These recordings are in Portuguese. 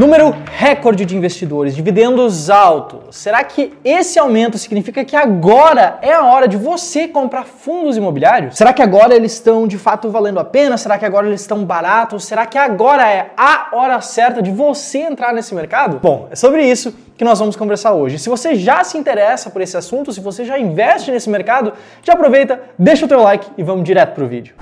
Número recorde de investidores, dividendos altos. Será que esse aumento significa que agora é a hora de você comprar fundos imobiliários? Será que agora eles estão de fato valendo a pena? Será que agora eles estão baratos? Será que agora é a hora certa de você entrar nesse mercado? Bom, é sobre isso que nós vamos conversar hoje. Se você já se interessa por esse assunto, se você já investe nesse mercado, já aproveita, deixa o teu like e vamos direto pro vídeo.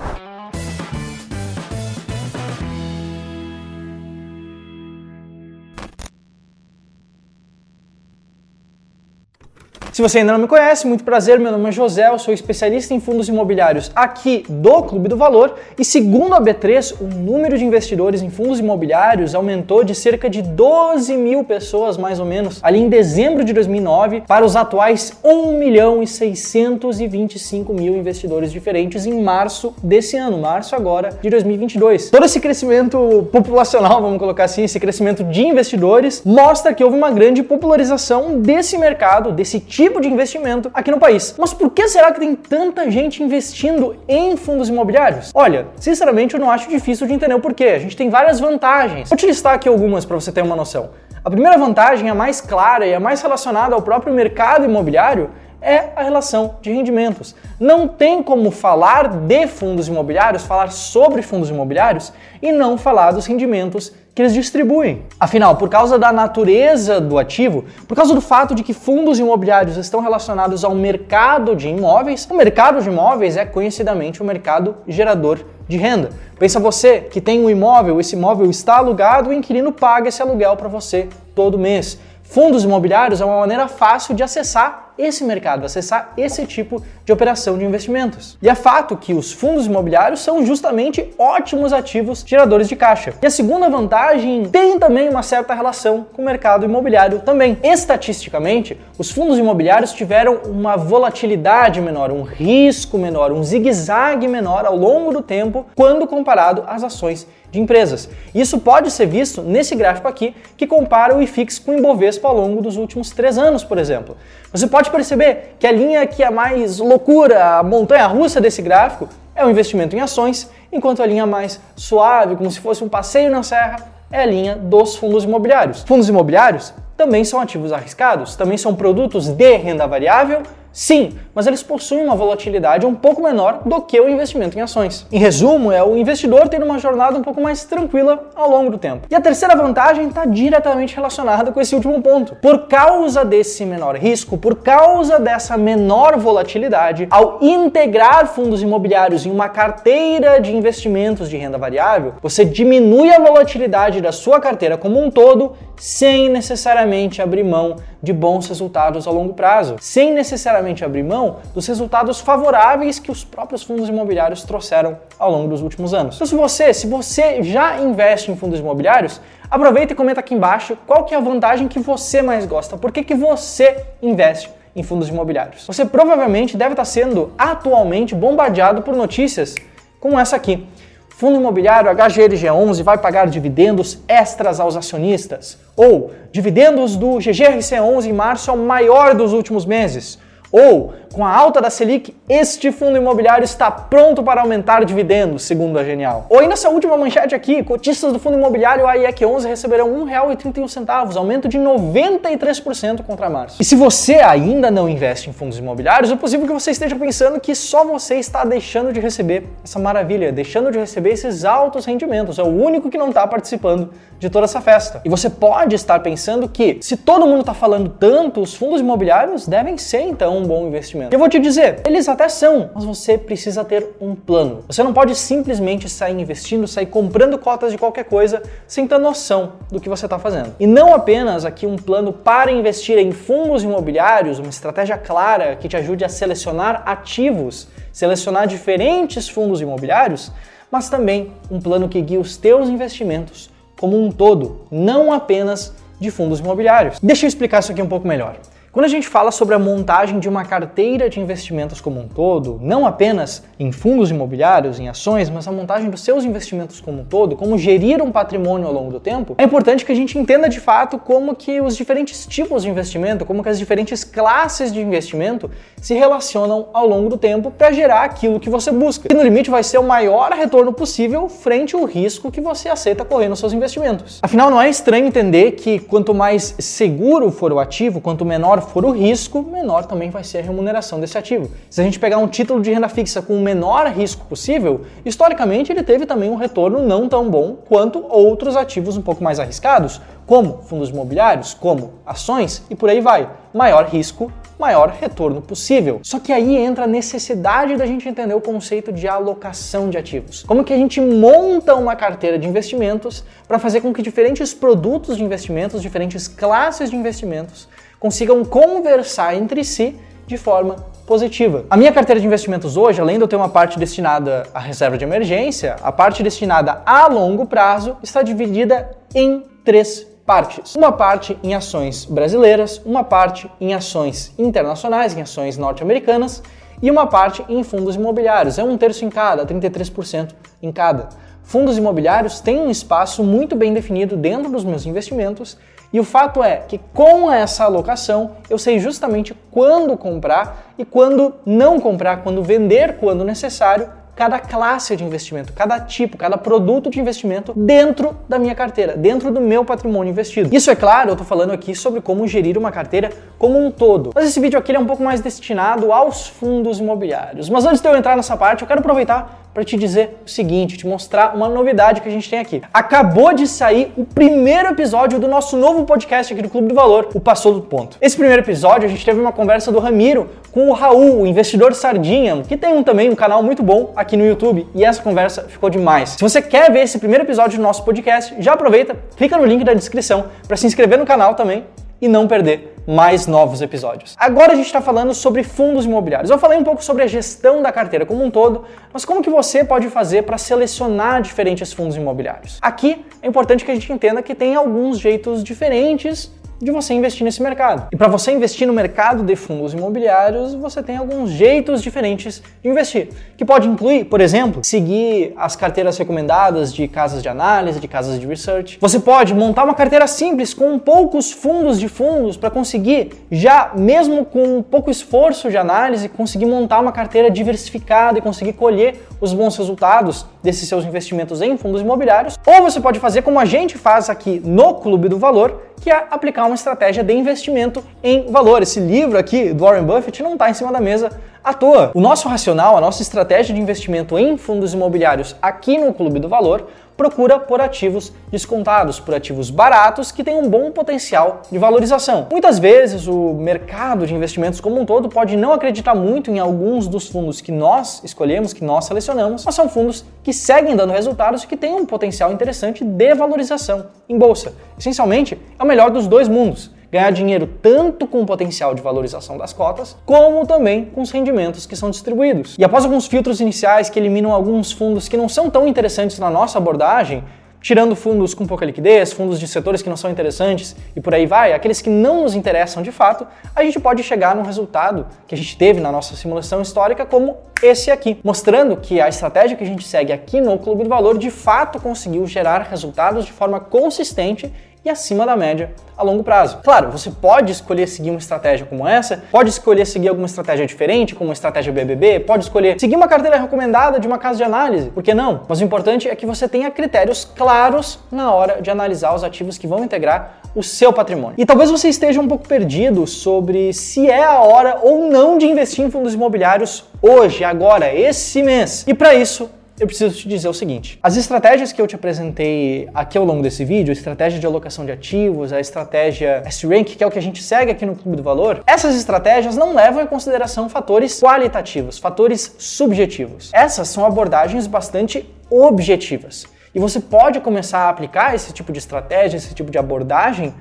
Se você ainda não me conhece, muito prazer, meu nome é José, eu sou especialista em fundos imobiliários aqui do Clube do Valor e segundo a B3, o número de investidores em fundos imobiliários aumentou de cerca de 12 mil pessoas, mais ou menos, ali em dezembro de 2009, para os atuais 1 milhão e 625 mil investidores diferentes em março desse ano, março agora de 2022. Todo esse crescimento populacional, vamos colocar assim, esse crescimento de investidores, mostra que houve uma grande popularização desse mercado, desse tipo tipo de investimento aqui no país. Mas por que será que tem tanta gente investindo em fundos imobiliários? Olha, sinceramente eu não acho difícil de entender o porquê. A gente tem várias vantagens. Vou te listar aqui algumas para você ter uma noção. A primeira vantagem, a mais clara e a mais relacionada ao próprio mercado imobiliário, é a relação de rendimentos. Não tem como falar de fundos imobiliários, falar sobre fundos imobiliários e não falar dos rendimentos que eles distribuem. Afinal, por causa da natureza do ativo, por causa do fato de que fundos imobiliários estão relacionados ao mercado de imóveis, o mercado de imóveis é conhecidamente o um mercado gerador de renda. Pensa você que tem um imóvel, esse imóvel está alugado, o inquilino paga esse aluguel para você todo mês. Fundos imobiliários é uma maneira fácil de acessar esse mercado, acessar esse tipo de operação de investimentos. E é fato que os fundos imobiliários são justamente ótimos ativos geradores de caixa. E a segunda vantagem tem também uma certa relação com o mercado imobiliário também. Estatisticamente, os fundos imobiliários tiveram uma volatilidade menor, um risco menor, um zigue-zague menor ao longo do tempo quando comparado às ações de empresas. Isso pode ser visto nesse gráfico aqui, que compara o IFIX com o Ibovespa ao longo dos últimos três anos, por exemplo. Você pode perceber que a linha que é mais loucura, a montanha russa desse gráfico, é o investimento em ações, enquanto a linha mais suave, como se fosse um passeio na serra, é a linha dos fundos imobiliários. Fundos imobiliários também são ativos arriscados, também são produtos de renda variável Sim, mas eles possuem uma volatilidade um pouco menor do que o investimento em ações. Em resumo, é o investidor ter uma jornada um pouco mais tranquila ao longo do tempo. E a terceira vantagem está diretamente relacionada com esse último ponto. Por causa desse menor risco, por causa dessa menor volatilidade, ao integrar fundos imobiliários em uma carteira de investimentos de renda variável, você diminui a volatilidade da sua carteira como um todo sem necessariamente abrir mão de bons resultados a longo prazo, sem necessariamente abrir mão dos resultados favoráveis que os próprios fundos imobiliários trouxeram ao longo dos últimos anos. Então, se você, se você já investe em fundos imobiliários, aproveita e comenta aqui embaixo qual que é a vantagem que você mais gosta, por que, que você investe em fundos imobiliários. Você provavelmente deve estar sendo atualmente bombardeado por notícias como essa aqui. Fundo imobiliário HGLG11 vai pagar dividendos extras aos acionistas. Ou dividendos do GGRC11 em março é o maior dos últimos meses. Ou, com a alta da Selic, este fundo imobiliário está pronto para aumentar dividendos, segundo a Genial. Ou aí nessa última manchete aqui, cotistas do fundo imobiliário AIEC 11 receberão R$ 1,31, aumento de 93% contra março. E se você ainda não investe em fundos imobiliários, é possível que você esteja pensando que só você está deixando de receber essa maravilha, deixando de receber esses altos rendimentos. É o único que não está participando de toda essa festa. E você pode estar pensando que, se todo mundo está falando tanto, os fundos imobiliários devem ser então um bom investimento. Eu vou te dizer, eles até são, mas você precisa ter um plano. Você não pode simplesmente sair investindo, sair comprando cotas de qualquer coisa sem ter noção do que você está fazendo. E não apenas aqui um plano para investir em fundos imobiliários, uma estratégia clara que te ajude a selecionar ativos, selecionar diferentes fundos imobiliários, mas também um plano que guie os teus investimentos como um todo, não apenas de fundos imobiliários. Deixa eu explicar isso aqui um pouco melhor. Quando a gente fala sobre a montagem de uma carteira de investimentos como um todo, não apenas em fundos imobiliários, em ações, mas a montagem dos seus investimentos como um todo, como gerir um patrimônio ao longo do tempo, é importante que a gente entenda de fato como que os diferentes tipos de investimento, como que as diferentes classes de investimento se relacionam ao longo do tempo para gerar aquilo que você busca. E no limite vai ser o maior retorno possível frente ao risco que você aceita correr nos seus investimentos. Afinal, não é estranho entender que quanto mais seguro for o ativo, quanto menor menor for o risco, menor também vai ser a remuneração desse ativo. Se a gente pegar um título de renda fixa com o menor risco possível, historicamente ele teve também um retorno não tão bom quanto outros ativos um pouco mais arriscados, como fundos imobiliários, como ações e por aí vai. Maior risco, maior retorno possível. Só que aí entra a necessidade da gente entender o conceito de alocação de ativos. Como que a gente monta uma carteira de investimentos para fazer com que diferentes produtos de investimentos, diferentes classes de investimentos consigam conversar entre si de forma positiva. A minha carteira de investimentos hoje, além de eu ter uma parte destinada à reserva de emergência, a parte destinada a longo prazo está dividida em três partes. Uma parte em ações brasileiras, uma parte em ações internacionais, em ações norte-americanas, e uma parte em fundos imobiliários. É um terço em cada, 33% em cada. Fundos imobiliários têm um espaço muito bem definido dentro dos meus investimentos e o fato é que com essa alocação eu sei justamente quando comprar e quando não comprar, quando vender, quando necessário, cada classe de investimento, cada tipo, cada produto de investimento dentro da minha carteira, dentro do meu patrimônio investido. Isso é claro, eu estou falando aqui sobre como gerir uma carteira como um todo. Mas esse vídeo aqui é um pouco mais destinado aos fundos imobiliários. Mas antes de eu entrar nessa parte, eu quero aproveitar para te dizer o seguinte, te mostrar uma novidade que a gente tem aqui. Acabou de sair o primeiro episódio do nosso novo podcast aqui do Clube do Valor, o Passou do Ponto. Esse primeiro episódio a gente teve uma conversa do Ramiro com o Raul, o investidor sardinha, que tem um, também um canal muito bom aqui no YouTube, e essa conversa ficou demais. Se você quer ver esse primeiro episódio do nosso podcast, já aproveita, clica no link da descrição para se inscrever no canal também e não perder mais novos episódios. Agora a gente está falando sobre fundos imobiliários. Eu falei um pouco sobre a gestão da carteira como um todo, mas como que você pode fazer para selecionar diferentes fundos imobiliários? Aqui é importante que a gente entenda que tem alguns jeitos diferentes de você investir nesse mercado. E para você investir no mercado de fundos imobiliários, você tem alguns jeitos diferentes de investir, que pode incluir, por exemplo, seguir as carteiras recomendadas de casas de análise, de casas de research. Você pode montar uma carteira simples com poucos fundos de fundos para conseguir, já mesmo com pouco esforço de análise, conseguir montar uma carteira diversificada e conseguir colher os bons resultados desses seus investimentos em fundos imobiliários. Ou você pode fazer como a gente faz aqui no Clube do Valor, que é aplicar uma estratégia de investimento em valor. Esse livro aqui do Warren Buffett não está em cima da mesa à toa. O nosso racional, a nossa estratégia de investimento em fundos imobiliários aqui no Clube do Valor procura por ativos descontados, por ativos baratos que têm um bom potencial de valorização. Muitas vezes o mercado de investimentos como um todo pode não acreditar muito em alguns dos fundos que nós escolhemos, que nós selecionamos, mas são fundos que seguem dando resultados e que têm um potencial interessante de valorização em bolsa. Essencialmente, é o melhor dos dois mundos ganhar dinheiro tanto com o potencial de valorização das cotas, como também com os rendimentos que são distribuídos. E após alguns filtros iniciais que eliminam alguns fundos que não são tão interessantes na nossa abordagem, tirando fundos com pouca liquidez, fundos de setores que não são interessantes e por aí vai, aqueles que não nos interessam de fato, a gente pode chegar num resultado que a gente teve na nossa simulação histórica como esse aqui, mostrando que a estratégia que a gente segue aqui no Clube do Valor de fato conseguiu gerar resultados de forma consistente e acima da média a longo prazo. Claro, você pode escolher seguir uma estratégia como essa, pode escolher seguir alguma estratégia diferente, como uma estratégia BBB, pode escolher seguir uma carteira recomendada de uma casa de análise, por que não? Mas o importante é que você tenha critérios claros na hora de analisar os ativos que vão integrar o seu patrimônio. E talvez você esteja um pouco perdido sobre se é a hora ou não de investir em fundos imobiliários hoje, agora, esse mês. E para isso, eu preciso te dizer o seguinte: as estratégias que eu te apresentei aqui ao longo desse vídeo, a estratégia de alocação de ativos, a estratégia S-Rank, que é o que a gente segue aqui no Clube do Valor, essas estratégias não levam em consideração fatores qualitativos, fatores subjetivos. Essas são abordagens bastante objetivas. E você pode começar a aplicar esse tipo de estratégia, esse tipo de abordagem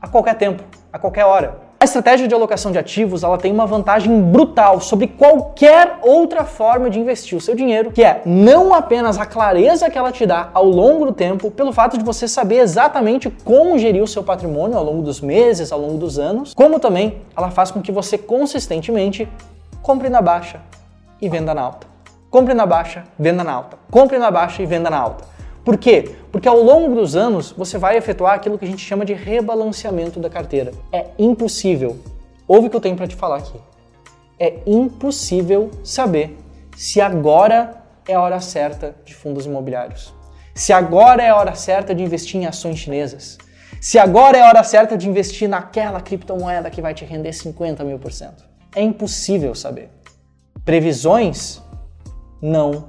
a qualquer tempo, a qualquer hora. A estratégia de alocação de ativos ela tem uma vantagem brutal sobre qualquer outra forma de investir o seu dinheiro, que é não apenas a clareza que ela te dá ao longo do tempo, pelo fato de você saber exatamente como gerir o seu patrimônio ao longo dos meses, ao longo dos anos, como também ela faz com que você consistentemente compre na baixa e venda na alta. Compre na baixa, venda na alta. Compre na baixa e venda na alta. Por quê? Porque ao longo dos anos você vai efetuar aquilo que a gente chama de rebalanceamento da carteira. É impossível. Ouve o que eu tenho para te falar aqui. É impossível saber se agora é a hora certa de fundos imobiliários. Se agora é a hora certa de investir em ações chinesas. Se agora é a hora certa de investir naquela criptomoeda que vai te render 50 mil por cento. É impossível saber. Previsões não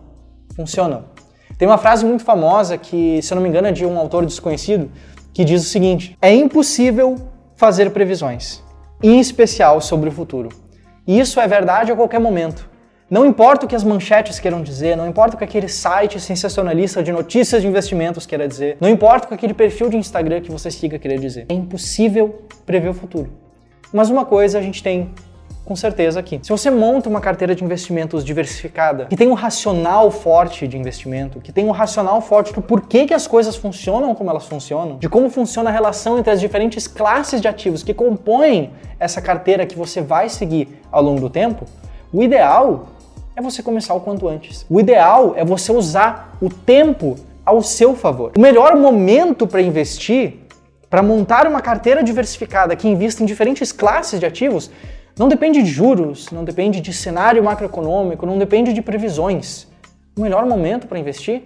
funcionam. Tem uma frase muito famosa que, se eu não me engano, é de um autor desconhecido, que diz o seguinte: é impossível fazer previsões, em especial sobre o futuro. E isso é verdade a qualquer momento. Não importa o que as manchetes queiram dizer, não importa o que aquele site sensacionalista de notícias de investimentos queira dizer, não importa o que aquele perfil de Instagram que você siga queira dizer. É impossível prever o futuro. Mas uma coisa a gente tem com certeza aqui. Se você monta uma carteira de investimentos diversificada, que tem um racional forte de investimento, que tem um racional forte do porquê que as coisas funcionam como elas funcionam, de como funciona a relação entre as diferentes classes de ativos que compõem essa carteira que você vai seguir ao longo do tempo, o ideal é você começar o quanto antes. O ideal é você usar o tempo ao seu favor. O melhor momento para investir, para montar uma carteira diversificada que invista em diferentes classes de ativos, não depende de juros, não depende de cenário macroeconômico, não depende de previsões. O melhor momento para investir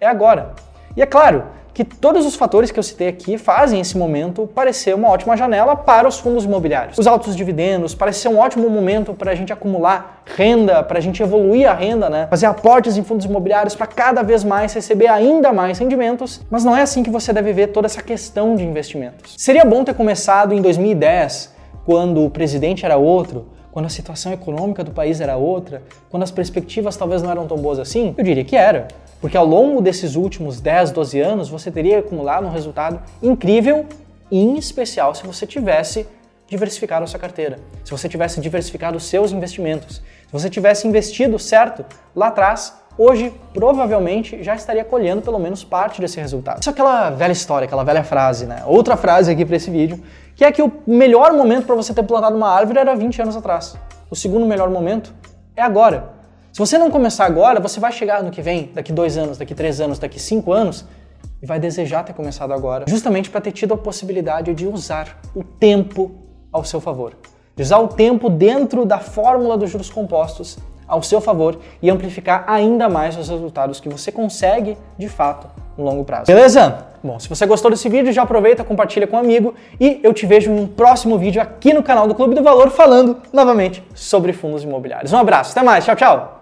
é agora. E é claro que todos os fatores que eu citei aqui fazem esse momento parecer uma ótima janela para os fundos imobiliários. Os altos dividendos parece ser um ótimo momento para a gente acumular renda, para a gente evoluir a renda, né? Fazer aportes em fundos imobiliários para cada vez mais receber ainda mais rendimentos, mas não é assim que você deve ver toda essa questão de investimentos. Seria bom ter começado em 2010 quando o presidente era outro, quando a situação econômica do país era outra, quando as perspectivas talvez não eram tão boas assim? Eu diria que era. Porque ao longo desses últimos 10, 12 anos, você teria acumulado um resultado incrível, em especial se você tivesse diversificado a sua carteira, se você tivesse diversificado os seus investimentos, se você tivesse investido certo lá atrás, hoje provavelmente já estaria colhendo pelo menos parte desse resultado. Isso é aquela velha história, aquela velha frase, né? Outra frase aqui para esse vídeo, que é que o melhor momento para você ter plantado uma árvore era 20 anos atrás. O segundo melhor momento é agora. Se você não começar agora, você vai chegar no que vem, daqui dois anos, daqui três anos, daqui cinco anos, e vai desejar ter começado agora, justamente para ter tido a possibilidade de usar o tempo ao seu favor. De usar o tempo dentro da fórmula dos juros compostos ao seu favor e amplificar ainda mais os resultados que você consegue, de fato, no longo prazo. Beleza? Bom, se você gostou desse vídeo, já aproveita, compartilha com um amigo e eu te vejo em um próximo vídeo aqui no canal do Clube do Valor falando novamente sobre fundos imobiliários. Um abraço, até mais, tchau, tchau!